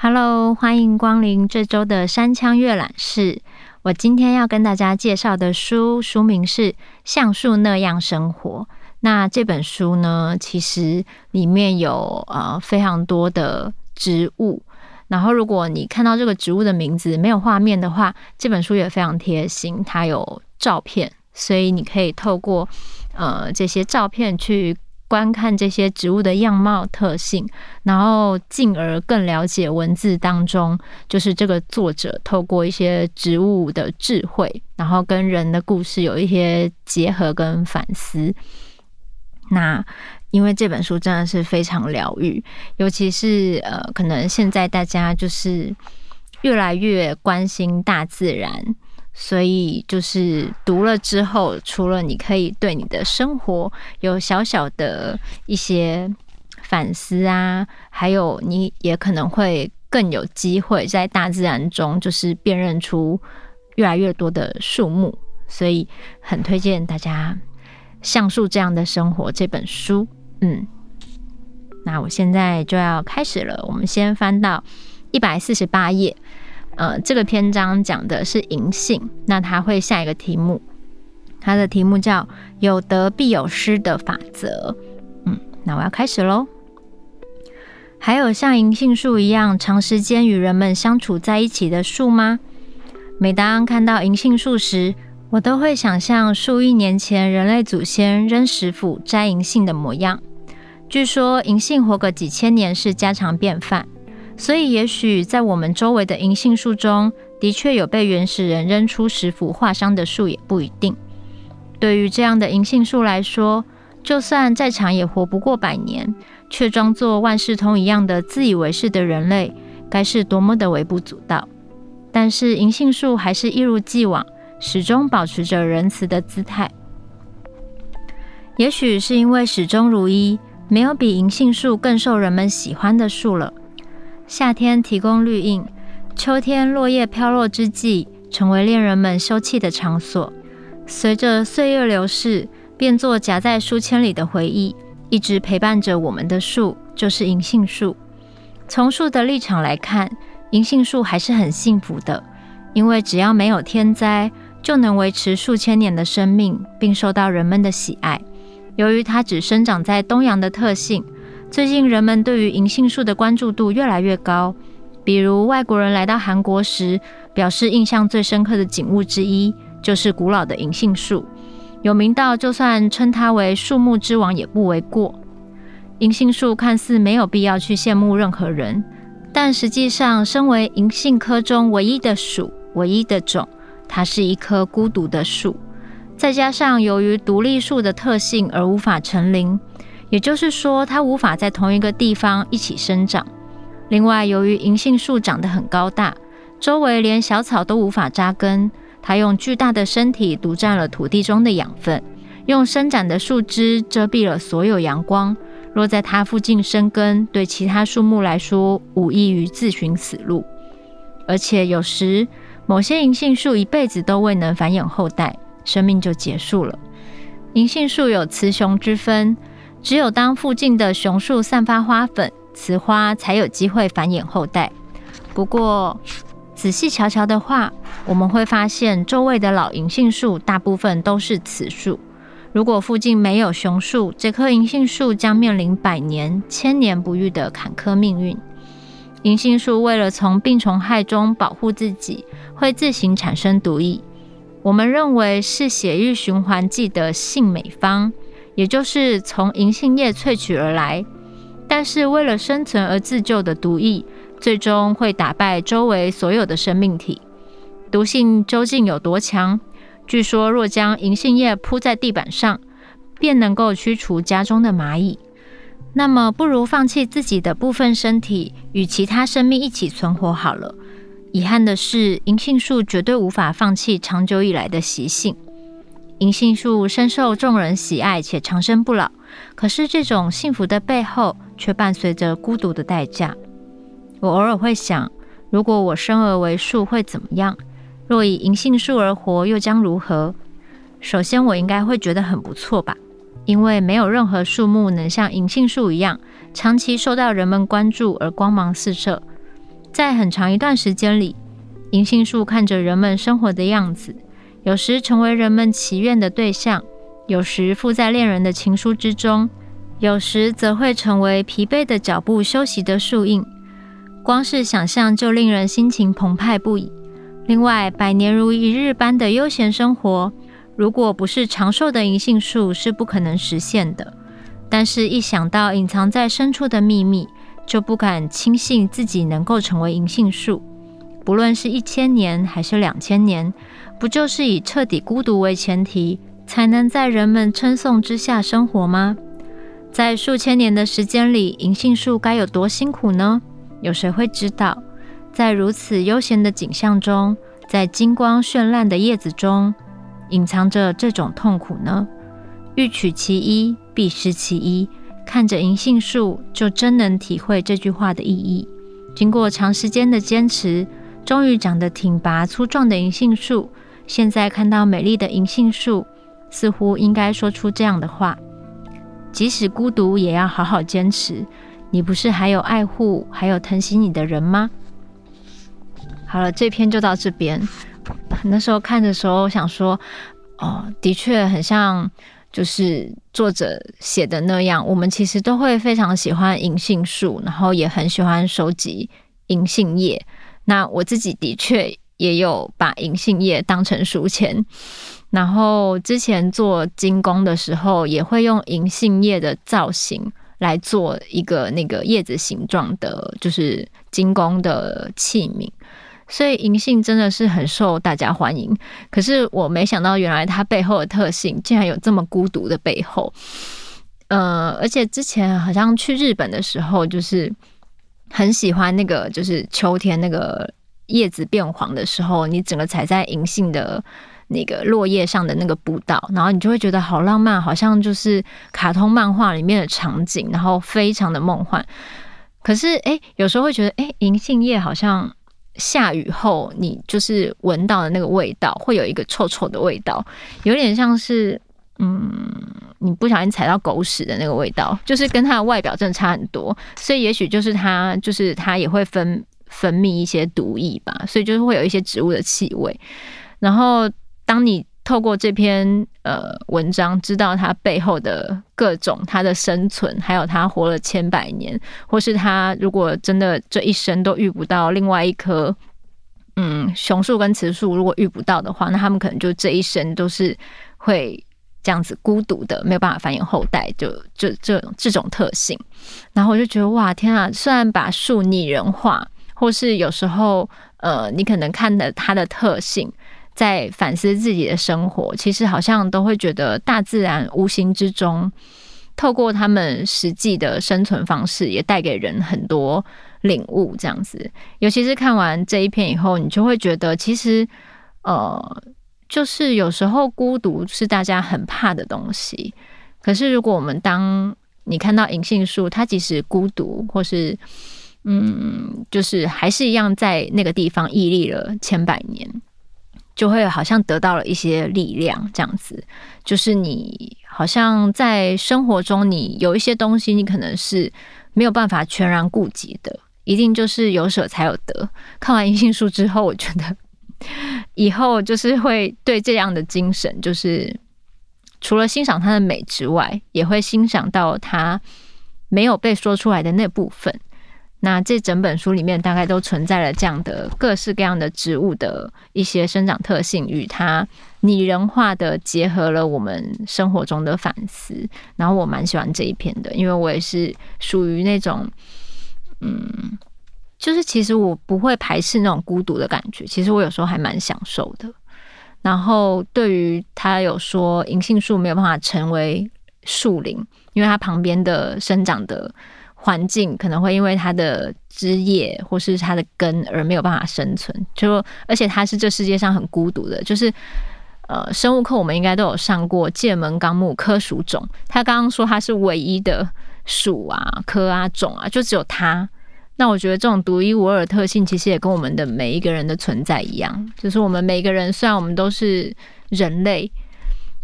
Hello，欢迎光临这周的山羌阅览室。我今天要跟大家介绍的书，书名是《橡树那样生活》。那这本书呢，其实里面有呃非常多的植物。然后，如果你看到这个植物的名字没有画面的话，这本书也非常贴心，它有照片，所以你可以透过呃这些照片去观看这些植物的样貌特性，然后进而更了解文字当中就是这个作者透过一些植物的智慧，然后跟人的故事有一些结合跟反思。那因为这本书真的是非常疗愈，尤其是呃，可能现在大家就是越来越关心大自然，所以就是读了之后，除了你可以对你的生活有小小的一些反思啊，还有你也可能会更有机会在大自然中就是辨认出越来越多的树木，所以很推荐大家。橡树这样的生活这本书，嗯，那我现在就要开始了。我们先翻到一百四十八页，呃，这个篇章讲的是银杏，那它会下一个题目，它的题目叫“有得必有失”的法则。嗯，那我要开始喽。还有像银杏树一样长时间与人们相处在一起的树吗？每当看到银杏树时，我都会想象数亿年前人类祖先扔石斧摘银杏的模样。据说银杏活个几千年是家常便饭，所以也许在我们周围的银杏树中，的确有被原始人扔出石斧划伤的树，也不一定。对于这样的银杏树来说，就算再长也活不过百年，却装作万事通一样的自以为是的人类，该是多么的微不足道。但是银杏树还是一如既往。始终保持着仁慈的姿态，也许是因为始终如一，没有比银杏树更受人们喜欢的树了。夏天提供绿荫，秋天落叶飘落之际，成为恋人们休憩的场所。随着岁月流逝，变作夹在书签里的回忆。一直陪伴着我们的树，就是银杏树。从树的立场来看，银杏树还是很幸福的，因为只要没有天灾。就能维持数千年的生命，并受到人们的喜爱。由于它只生长在东洋的特性，最近人们对于银杏树的关注度越来越高。比如外国人来到韩国时，表示印象最深刻的景物之一就是古老的银杏树，有名到就算称它为树木之王也不为过。银杏树看似没有必要去羡慕任何人，但实际上，身为银杏科中唯一的属、唯一的种。它是一棵孤独的树，再加上由于独立树的特性而无法成林，也就是说，它无法在同一个地方一起生长。另外，由于银杏树长得很高大，周围连小草都无法扎根，它用巨大的身体独占了土地中的养分，用伸展的树枝遮蔽了所有阳光。若在它附近生根，对其他树木来说，无异于自寻死路。而且有时，某些银杏树一辈子都未能繁衍后代，生命就结束了。银杏树有雌雄之分，只有当附近的雄树散发花粉，雌花才有机会繁衍后代。不过，仔细瞧瞧的话，我们会发现周围的老银杏树大部分都是雌树。如果附近没有雄树，这棵银杏树将面临百年、千年不遇的坎坷命运。银杏树为了从病虫害中保护自己，会自行产生毒液。我们认为是血液循环剂的性美方，也就是从银杏叶萃取而来。但是为了生存而自救的毒液，最终会打败周围所有的生命体。毒性究竟有多强？据说若将银杏叶铺在地板上，便能够驱除家中的蚂蚁。那么，不如放弃自己的部分身体，与其他生命一起存活好了。遗憾的是，银杏树绝对无法放弃长久以来的习性。银杏树深受众人喜爱且长生不老，可是这种幸福的背后，却伴随着孤独的代价。我偶尔会想，如果我生而为树会怎么样？若以银杏树而活，又将如何？首先，我应该会觉得很不错吧，因为没有任何树木能像银杏树一样，长期受到人们关注而光芒四射。在很长一段时间里，银杏树看着人们生活的样子，有时成为人们祈愿的对象，有时附在恋人的情书之中，有时则会成为疲惫的脚步休息的树荫。光是想象就令人心情澎湃不已。另外，百年如一日般的悠闲生活。如果不是长寿的银杏树，是不可能实现的。但是，一想到隐藏在深处的秘密，就不敢轻信自己能够成为银杏树。不论是一千年还是两千年，不就是以彻底孤独为前提，才能在人们称颂之下生活吗？在数千年的时间里，银杏树该有多辛苦呢？有谁会知道？在如此悠闲的景象中，在金光绚烂的叶子中。隐藏着这种痛苦呢？欲取其一，必失其一。看着银杏树，就真能体会这句话的意义。经过长时间的坚持，终于长得挺拔粗壮的银杏树。现在看到美丽的银杏树，似乎应该说出这样的话：即使孤独，也要好好坚持。你不是还有爱护，还有疼惜你的人吗？好了，这篇就到这边。那时候看的时候，想说，哦，的确很像，就是作者写的那样。我们其实都会非常喜欢银杏树，然后也很喜欢收集银杏叶。那我自己的确也有把银杏叶当成书签，然后之前做金工的时候，也会用银杏叶的造型来做一个那个叶子形状的，就是金工的器皿。所以银杏真的是很受大家欢迎，可是我没想到原来它背后的特性竟然有这么孤独的背后。呃，而且之前好像去日本的时候，就是很喜欢那个，就是秋天那个叶子变黄的时候，你整个踩在银杏的那个落叶上的那个步道，然后你就会觉得好浪漫，好像就是卡通漫画里面的场景，然后非常的梦幻。可是哎，有时候会觉得哎，银杏叶好像。下雨后，你就是闻到的那个味道，会有一个臭臭的味道，有点像是，嗯，你不小心踩到狗屎的那个味道，就是跟它的外表真的差很多。所以也许就是它，就是它也会分分泌一些毒液吧，所以就是会有一些植物的气味。然后当你。透过这篇呃文章，知道他背后的各种他的生存，还有他活了千百年，或是他如果真的这一生都遇不到另外一棵嗯雄树跟雌树，如果遇不到的话，那他们可能就这一生都是会这样子孤独的，没有办法繁衍后代，就就这这种特性。然后我就觉得哇天啊，虽然把树拟人化，或是有时候呃你可能看的它的特性。在反思自己的生活，其实好像都会觉得大自然无形之中，透过他们实际的生存方式，也带给人很多领悟。这样子，尤其是看完这一篇以后，你就会觉得，其实，呃，就是有时候孤独是大家很怕的东西。可是，如果我们当你看到银杏树，它即使孤独，或是嗯，就是还是一样在那个地方屹立了千百年。就会好像得到了一些力量，这样子，就是你好像在生活中，你有一些东西，你可能是没有办法全然顾及的，一定就是有舍才有得。看完银杏树之后，我觉得以后就是会对这样的精神，就是除了欣赏它的美之外，也会欣赏到它没有被说出来的那部分。那这整本书里面大概都存在了这样的各式各样的植物的一些生长特性，与它拟人化的结合了我们生活中的反思。然后我蛮喜欢这一篇的，因为我也是属于那种，嗯，就是其实我不会排斥那种孤独的感觉，其实我有时候还蛮享受的。然后对于他有说银杏树没有办法成为树林，因为它旁边的生长的。环境可能会因为它的枝叶或是它的根而没有办法生存，就而且它是这世界上很孤独的。就是呃，生物课我们应该都有上过《界门纲目科属种》，他刚刚说它是唯一的属啊、科啊、种啊，就只有它那我觉得这种独一无二的特性，其实也跟我们的每一个人的存在一样，就是我们每一个人虽然我们都是人类，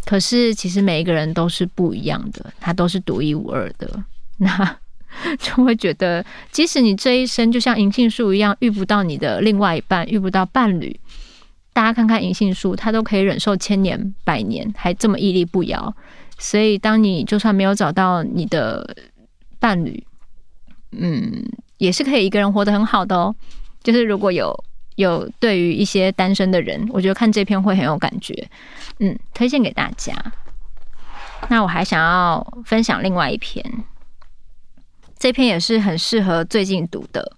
可是其实每一个人都是不一样的，他都是独一无二的。那 就会觉得，即使你这一生就像银杏树一样，遇不到你的另外一半，遇不到伴侣，大家看看银杏树，它都可以忍受千年百年，还这么屹立不摇。所以，当你就算没有找到你的伴侣，嗯，也是可以一个人活得很好的哦。就是如果有有对于一些单身的人，我觉得看这篇会很有感觉，嗯，推荐给大家。那我还想要分享另外一篇。这篇也是很适合最近读的，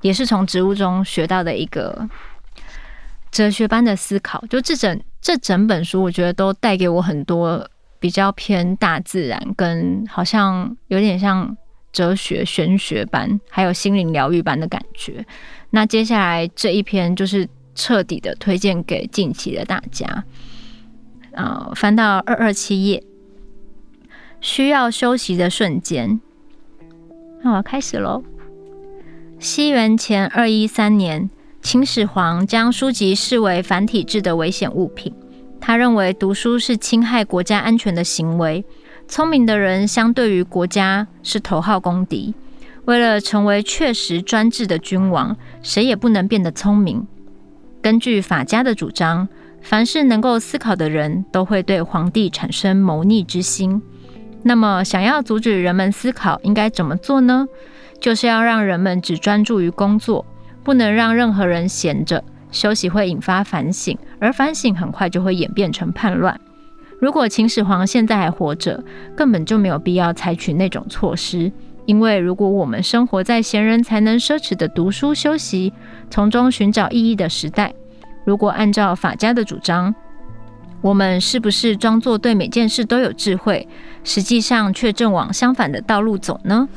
也是从植物中学到的一个哲学般的思考。就这整这整本书，我觉得都带给我很多比较偏大自然，跟好像有点像哲学玄学般，还有心灵疗愈般的感觉。那接下来这一篇就是彻底的推荐给近期的大家。啊，翻到二二七页，需要休息的瞬间。那我要开始喽。西元前二一三年，秦始皇将书籍视为繁体字的危险物品。他认为读书是侵害国家安全的行为。聪明的人相对于国家是头号公敌。为了成为确实专制的君王，谁也不能变得聪明。根据法家的主张，凡是能够思考的人都会对皇帝产生谋逆之心。那么，想要阻止人们思考，应该怎么做呢？就是要让人们只专注于工作，不能让任何人闲着。休息会引发反省，而反省很快就会演变成叛乱。如果秦始皇现在还活着，根本就没有必要采取那种措施。因为如果我们生活在闲人才能奢侈的读书休息，从中寻找意义的时代，如果按照法家的主张，我们是不是装作对每件事都有智慧，实际上却正往相反的道路走呢？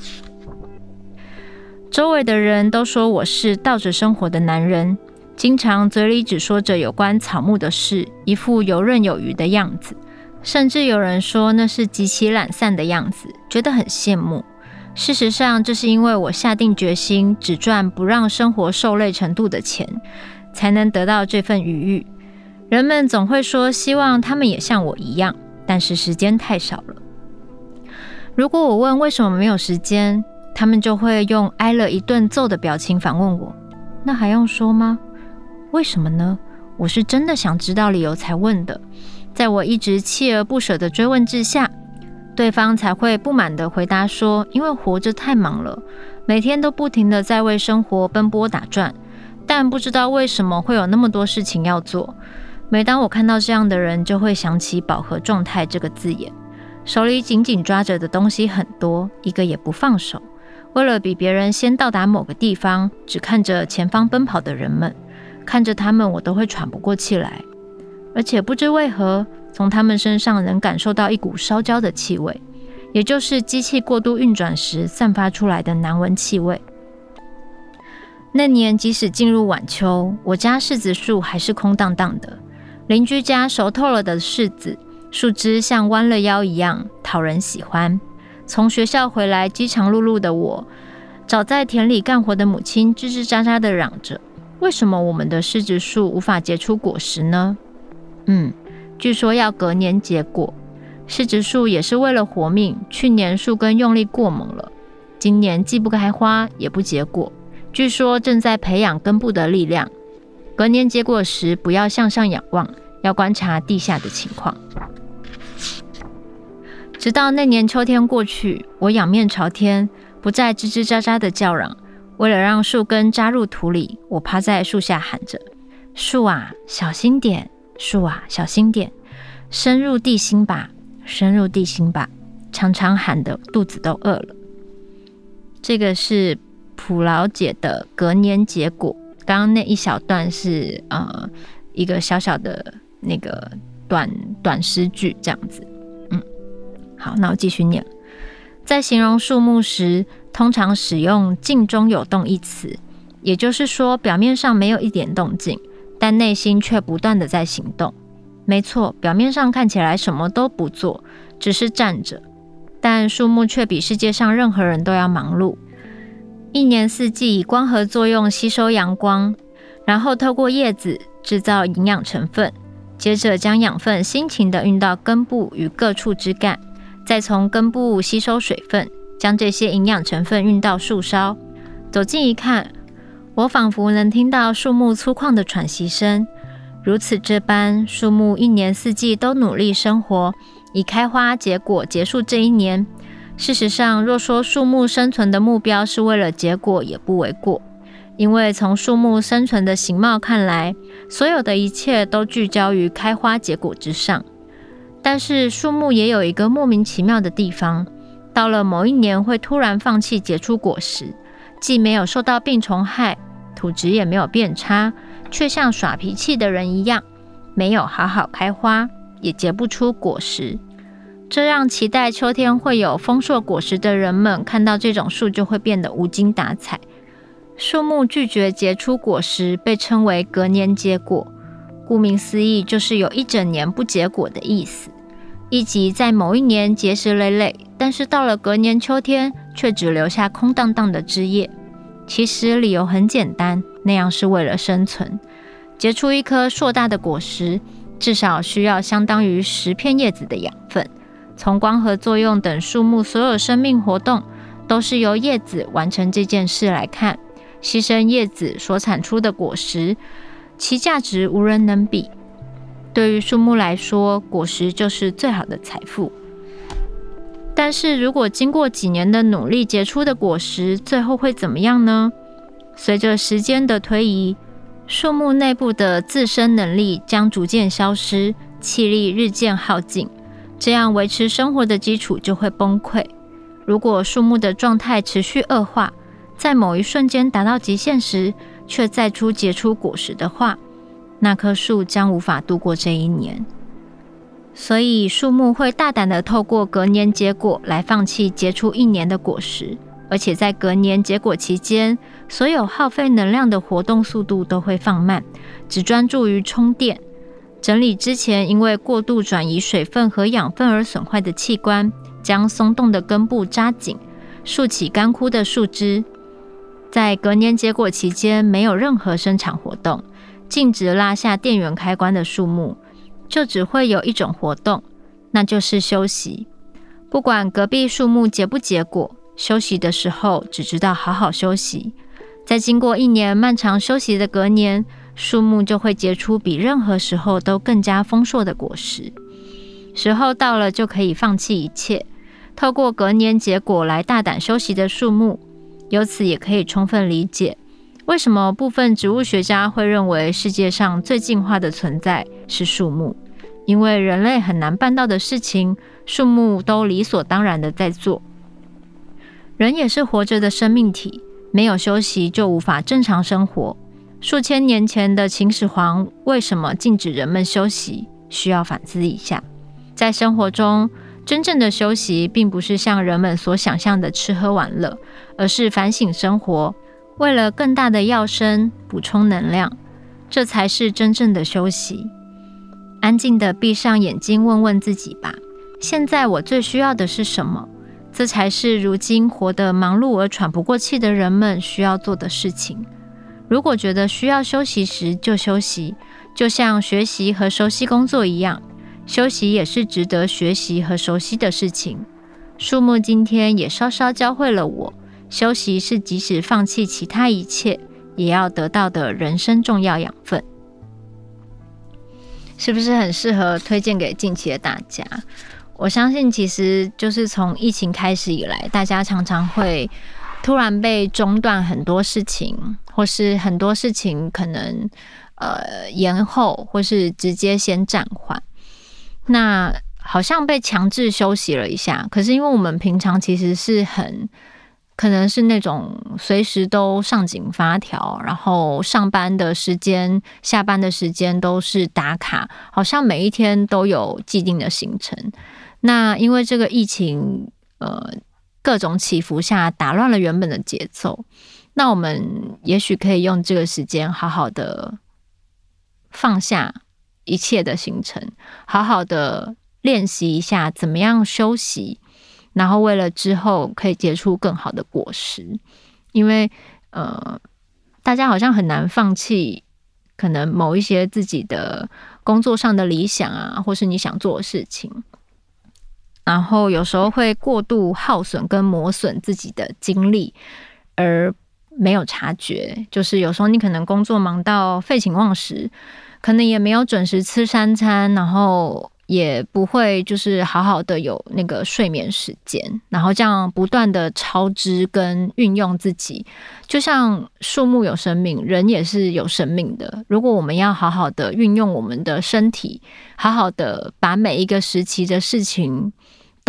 周围的人都说我是倒着生活的男人，经常嘴里只说着有关草木的事，一副游刃有余的样子。甚至有人说那是极其懒散的样子，觉得很羡慕。事实上，这是因为我下定决心只赚不让生活受累程度的钱，才能得到这份愉悦。人们总会说希望他们也像我一样，但是时间太少了。如果我问为什么没有时间，他们就会用挨了一顿揍的表情反问我。那还用说吗？为什么呢？我是真的想知道理由才问的。在我一直锲而不舍的追问之下，对方才会不满地回答说：“因为活着太忙了，每天都不停地在为生活奔波打转，但不知道为什么会有那么多事情要做。”每当我看到这样的人，就会想起“饱和状态”这个字眼，手里紧紧抓着的东西很多，一个也不放手。为了比别人先到达某个地方，只看着前方奔跑的人们，看着他们，我都会喘不过气来。而且不知为何，从他们身上能感受到一股烧焦的气味，也就是机器过度运转时散发出来的难闻气味。那年，即使进入晚秋，我家柿子树还是空荡荡的。邻居家熟透了的柿子，树枝像弯了腰一样讨人喜欢。从学校回来饥肠辘辘的我，找在田里干活的母亲吱吱喳喳地嚷着：“为什么我们的柿子树无法结出果实呢？”嗯，据说要隔年结果。柿子树也是为了活命，去年树根用力过猛了，今年既不开花也不结果。据说正在培养根部的力量。隔年结果时，不要向上仰望，要观察地下的情况。直到那年秋天过去，我仰面朝天，不再吱吱喳喳的叫嚷。为了让树根扎入土里，我趴在树下喊着：“树啊，小心点！树啊，小心点！深入地心吧，深入地心吧！”常常喊得肚子都饿了。这个是普老姐的隔年结果。刚刚那一小段是呃一个小小的那个短短诗句，这样子。嗯，好，那我继续念。在形容树木时，通常使用“静中有动”一词，也就是说，表面上没有一点动静，但内心却不断的在行动。没错，表面上看起来什么都不做，只是站着，但树木却比世界上任何人都要忙碌。一年四季以光合作用吸收阳光，然后透过叶子制造营养成分，接着将养分辛勤地运到根部与各处枝干，再从根部吸收水分，将这些营养成分运到树梢。走近一看，我仿佛能听到树木粗犷的喘息声。如此这般，树木一年四季都努力生活，以开花结果结束这一年。事实上，若说树木生存的目标是为了结果，也不为过。因为从树木生存的形貌看来，所有的一切都聚焦于开花结果之上。但是，树木也有一个莫名其妙的地方，到了某一年会突然放弃结出果实，既没有受到病虫害，土质也没有变差。却像耍脾气的人一样，没有好好开花，也结不出果实。这让期待秋天会有丰硕果实的人们看到这种树就会变得无精打采。树木拒绝结出果实，被称为隔年结果。顾名思义，就是有一整年不结果的意思。以及在某一年结实累累，但是到了隔年秋天，却只留下空荡荡的枝叶。其实理由很简单。那样是为了生存，结出一颗硕大的果实，至少需要相当于十片叶子的养分。从光合作用等树木所有生命活动，都是由叶子完成这件事来看，牺牲叶子所产出的果实，其价值无人能比。对于树木来说，果实就是最好的财富。但是如果经过几年的努力结出的果实，最后会怎么样呢？随着时间的推移，树木内部的自身能力将逐渐消失，气力日渐耗尽，这样维持生活的基础就会崩溃。如果树木的状态持续恶化，在某一瞬间达到极限时，却再出结出果实的话，那棵树将无法度过这一年。所以，树木会大胆地透过隔年结果来放弃结出一年的果实。而且在隔年结果期间，所有耗费能量的活动速度都会放慢，只专注于充电、整理之前因为过度转移水分和养分而损坏的器官，将松动的根部扎紧，竖起干枯的树枝。在隔年结果期间，没有任何生产活动，禁止拉下电源开关的树木，就只会有一种活动，那就是休息。不管隔壁树木结不结果。休息的时候，只知道好好休息。在经过一年漫长休息的隔年，树木就会结出比任何时候都更加丰硕的果实。时候到了，就可以放弃一切，透过隔年结果来大胆休息的树木。由此也可以充分理解，为什么部分植物学家会认为世界上最进化的存在是树木，因为人类很难办到的事情，树木都理所当然的在做。人也是活着的生命体，没有休息就无法正常生活。数千年前的秦始皇为什么禁止人们休息？需要反思一下。在生活中，真正的休息并不是像人们所想象的吃喝玩乐，而是反省生活，为了更大的要生补充能量，这才是真正的休息。安静地闭上眼睛，问问自己吧：现在我最需要的是什么？这才是如今活得忙碌而喘不过气的人们需要做的事情。如果觉得需要休息时就休息，就像学习和熟悉工作一样，休息也是值得学习和熟悉的事情。树木今天也稍稍教会了我，休息是即使放弃其他一切也要得到的人生重要养分。是不是很适合推荐给近期的大家？我相信，其实就是从疫情开始以来，大家常常会突然被中断很多事情，或是很多事情可能呃延后，或是直接先暂缓。那好像被强制休息了一下。可是因为我们平常其实是很可能是那种随时都上紧发条，然后上班的时间、下班的时间都是打卡，好像每一天都有既定的行程。那因为这个疫情，呃，各种起伏下打乱了原本的节奏。那我们也许可以用这个时间，好好的放下一切的行程，好好的练习一下怎么样休息，然后为了之后可以结出更好的果实。因为呃，大家好像很难放弃可能某一些自己的工作上的理想啊，或是你想做的事情，然后有时候会过度耗损跟磨损自己的精力，而没有察觉。就是有时候你可能工作忙到废寝忘食，可能也没有准时吃三餐，然后。也不会就是好好的有那个睡眠时间，然后这样不断的超支跟运用自己，就像树木有生命，人也是有生命的。如果我们要好好的运用我们的身体，好好的把每一个时期的事情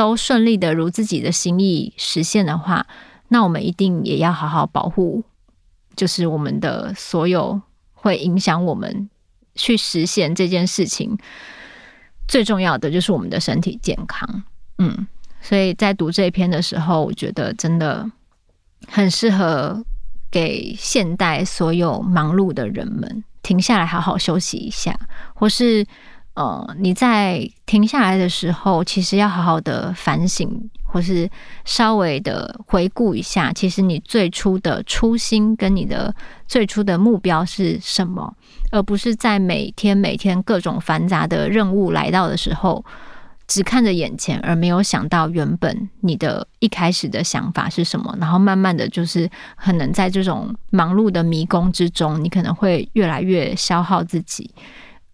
都顺利的如自己的心意实现的话，那我们一定也要好好保护，就是我们的所有会影响我们去实现这件事情。最重要的就是我们的身体健康，嗯，所以在读这一篇的时候，我觉得真的很适合给现代所有忙碌的人们停下来好好休息一下，或是呃你在停下来的时候，其实要好好的反省，或是稍微的回顾一下，其实你最初的初心跟你的最初的目标是什么。而不是在每天每天各种繁杂的任务来到的时候，只看着眼前，而没有想到原本你的一开始的想法是什么。然后慢慢的就是可能在这种忙碌的迷宫之中，你可能会越来越消耗自己，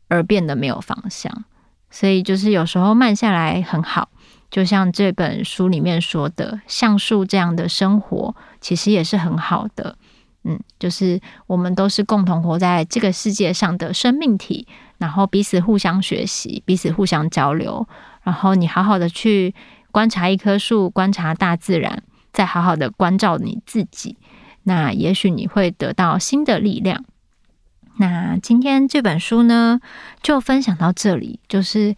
而变得没有方向。所以就是有时候慢下来很好，就像这本书里面说的，橡树这样的生活其实也是很好的。嗯，就是我们都是共同活在这个世界上的生命体，然后彼此互相学习，彼此互相交流。然后你好好的去观察一棵树，观察大自然，再好好的关照你自己，那也许你会得到新的力量。那今天这本书呢，就分享到这里，就是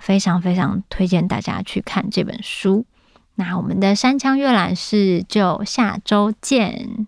非常非常推荐大家去看这本书。那我们的山枪阅览室就下周见。